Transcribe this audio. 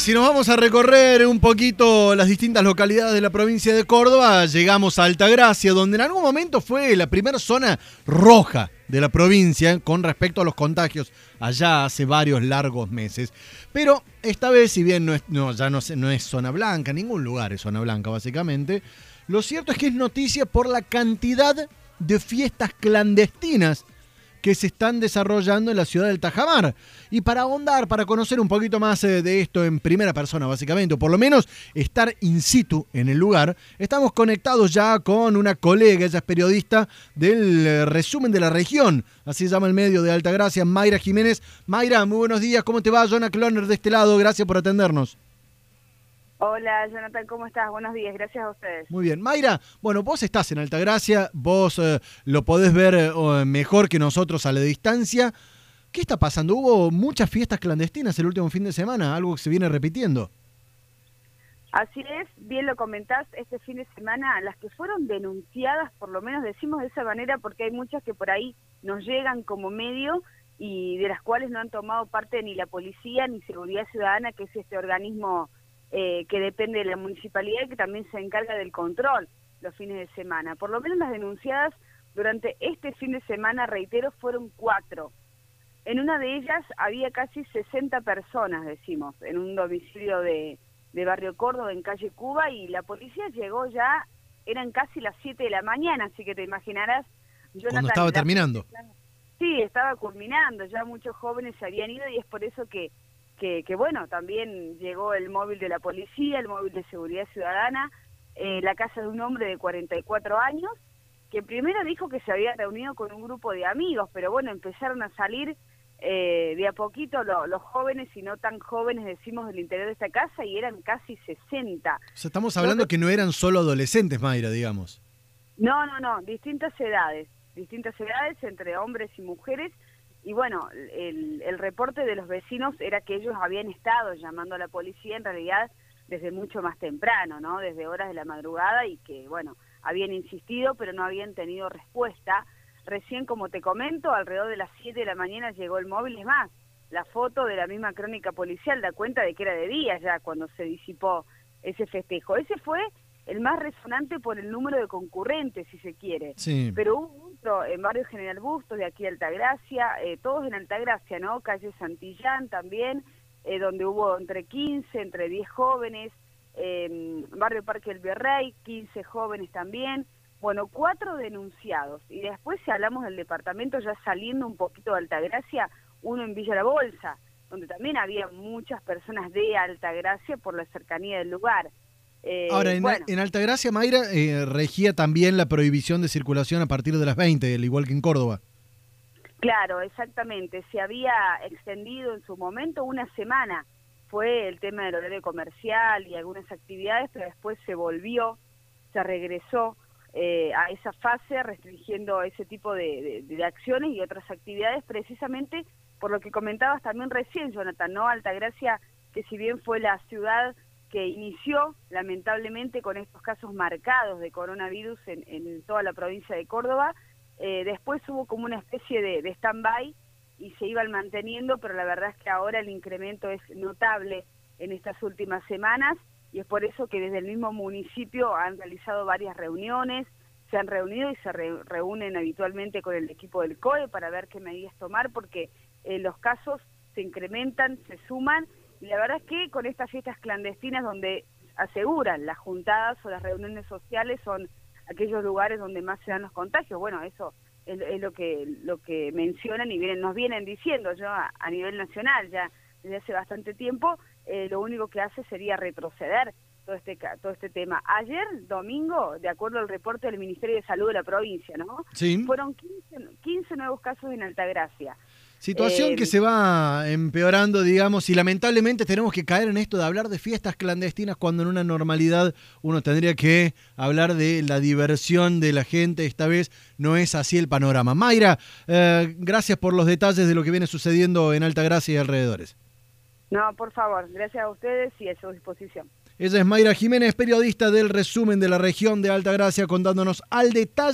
si nos vamos a recorrer un poquito las distintas localidades de la provincia de Córdoba, llegamos a Altagracia, donde en algún momento fue la primera zona roja de la provincia con respecto a los contagios allá hace varios largos meses. Pero esta vez, si bien no ya no, no es zona blanca, ningún lugar es zona blanca básicamente, lo cierto es que es noticia por la cantidad de fiestas clandestinas que se están desarrollando en la ciudad del Tajamar. Y para ahondar, para conocer un poquito más eh, de esto en primera persona, básicamente, o por lo menos estar in situ en el lugar, estamos conectados ya con una colega, ella es periodista del eh, resumen de la región, así se llama el medio de Altagracia, Mayra Jiménez. Mayra, muy buenos días, ¿cómo te va? Jonah Cloner de este lado, gracias por atendernos. Hola, Jonathan, ¿cómo estás? Buenos días, gracias a ustedes. Muy bien. Mayra, bueno, vos estás en Altagracia, vos eh, lo podés ver eh, mejor que nosotros a la distancia. ¿Qué está pasando? Hubo muchas fiestas clandestinas el último fin de semana, algo que se viene repitiendo. Así es, bien lo comentás, este fin de semana, las que fueron denunciadas, por lo menos decimos de esa manera, porque hay muchas que por ahí nos llegan como medio y de las cuales no han tomado parte ni la policía ni Seguridad Ciudadana, que es este organismo eh, que depende de la municipalidad y que también se encarga del control los fines de semana. Por lo menos las denunciadas durante este fin de semana, reitero, fueron cuatro. En una de ellas había casi 60 personas, decimos, en un domicilio de, de Barrio Córdoba, en calle Cuba, y la policía llegó ya, eran casi las 7 de la mañana, así que te imaginarás... Cuando estaba terminando. Sí, estaba culminando, ya muchos jóvenes se habían ido y es por eso que que, bueno, también llegó el móvil de la policía, el móvil de seguridad ciudadana, eh, la casa de un hombre de 44 años, que primero dijo que se había reunido con un grupo de amigos, pero bueno, empezaron a salir eh, de a poquito los jóvenes y no tan jóvenes, decimos, del interior de esta casa, y eran casi 60. O sea, estamos hablando que no eran solo adolescentes, Mayra, digamos. No, no, no, distintas edades, distintas edades entre hombres y mujeres, y bueno, el, el, reporte de los vecinos era que ellos habían estado llamando a la policía en realidad desde mucho más temprano, ¿no? Desde horas de la madrugada y que, bueno, habían insistido pero no habían tenido respuesta. Recién, como te comento, alrededor de las 7 de la mañana llegó el móvil, es más, la foto de la misma crónica policial da cuenta de que era de día ya cuando se disipó ese festejo. Ese fue el más resonante por el número de concurrentes, si se quiere. Sí. Pero hubo en Barrio General Bustos, de aquí Altagracia, eh, todos en Altagracia, ¿no? Calle Santillán también, eh, donde hubo entre 15, entre 10 jóvenes, eh, Barrio Parque El Virrey, 15 jóvenes también. Bueno, cuatro denunciados. Y después, si hablamos del departamento, ya saliendo un poquito de Altagracia, uno en Villa La Bolsa, donde también había muchas personas de Altagracia por la cercanía del lugar. Eh, Ahora, en, en, Altagracia, Mayra, eh, regía también la prohibición de circulación a partir de las 20, al igual que en Córdoba. Claro, exactamente. Se había extendido en su momento una semana. Fue el tema del horario comercial y algunas actividades, pero después se volvió, se regresó eh, a esa fase restringiendo ese tipo de, de, de, acciones y otras actividades precisamente por lo que comentabas también recién, Jonathan, ¿no? Altagracia, que si bien fue la ciudad que inició lamentablemente con estos casos marcados de coronavirus en, en toda la provincia de Córdoba. Eh, después hubo como una especie de, de stand-by y se iban manteniendo, pero la verdad es que ahora el incremento es notable en estas últimas semanas y es por eso que desde el mismo municipio han realizado varias reuniones, se han reunido y se re reúnen habitualmente con el equipo del COE para ver qué medidas tomar porque eh, los casos se incrementan, se suman y la verdad es que con estas fiestas clandestinas donde aseguran las juntadas o las reuniones sociales son aquellos lugares donde más se dan los contagios. Bueno, eso es, es lo que lo que mencionan y vienen, nos vienen diciendo yo a, a nivel nacional ya desde hace bastante tiempo. Eh, lo único que hace sería retroceder todo este todo este tema. Ayer, domingo, de acuerdo al reporte del Ministerio de Salud de la provincia, ¿no? Sí. Fueron 15, 15 nuevos casos en Altagracia. Situación eh, que se va empeorando, digamos, y lamentablemente tenemos que caer en esto de hablar de fiestas clandestinas cuando en una normalidad uno tendría que hablar de la diversión de la gente. Esta vez no es así el panorama. Mayra, eh, gracias por los detalles de lo que viene sucediendo en Altagracia y alrededores. No, por favor, gracias a ustedes y a su disposición. Ella es Mayra Jiménez, periodista del resumen de la región de Altagracia, contándonos al detalle.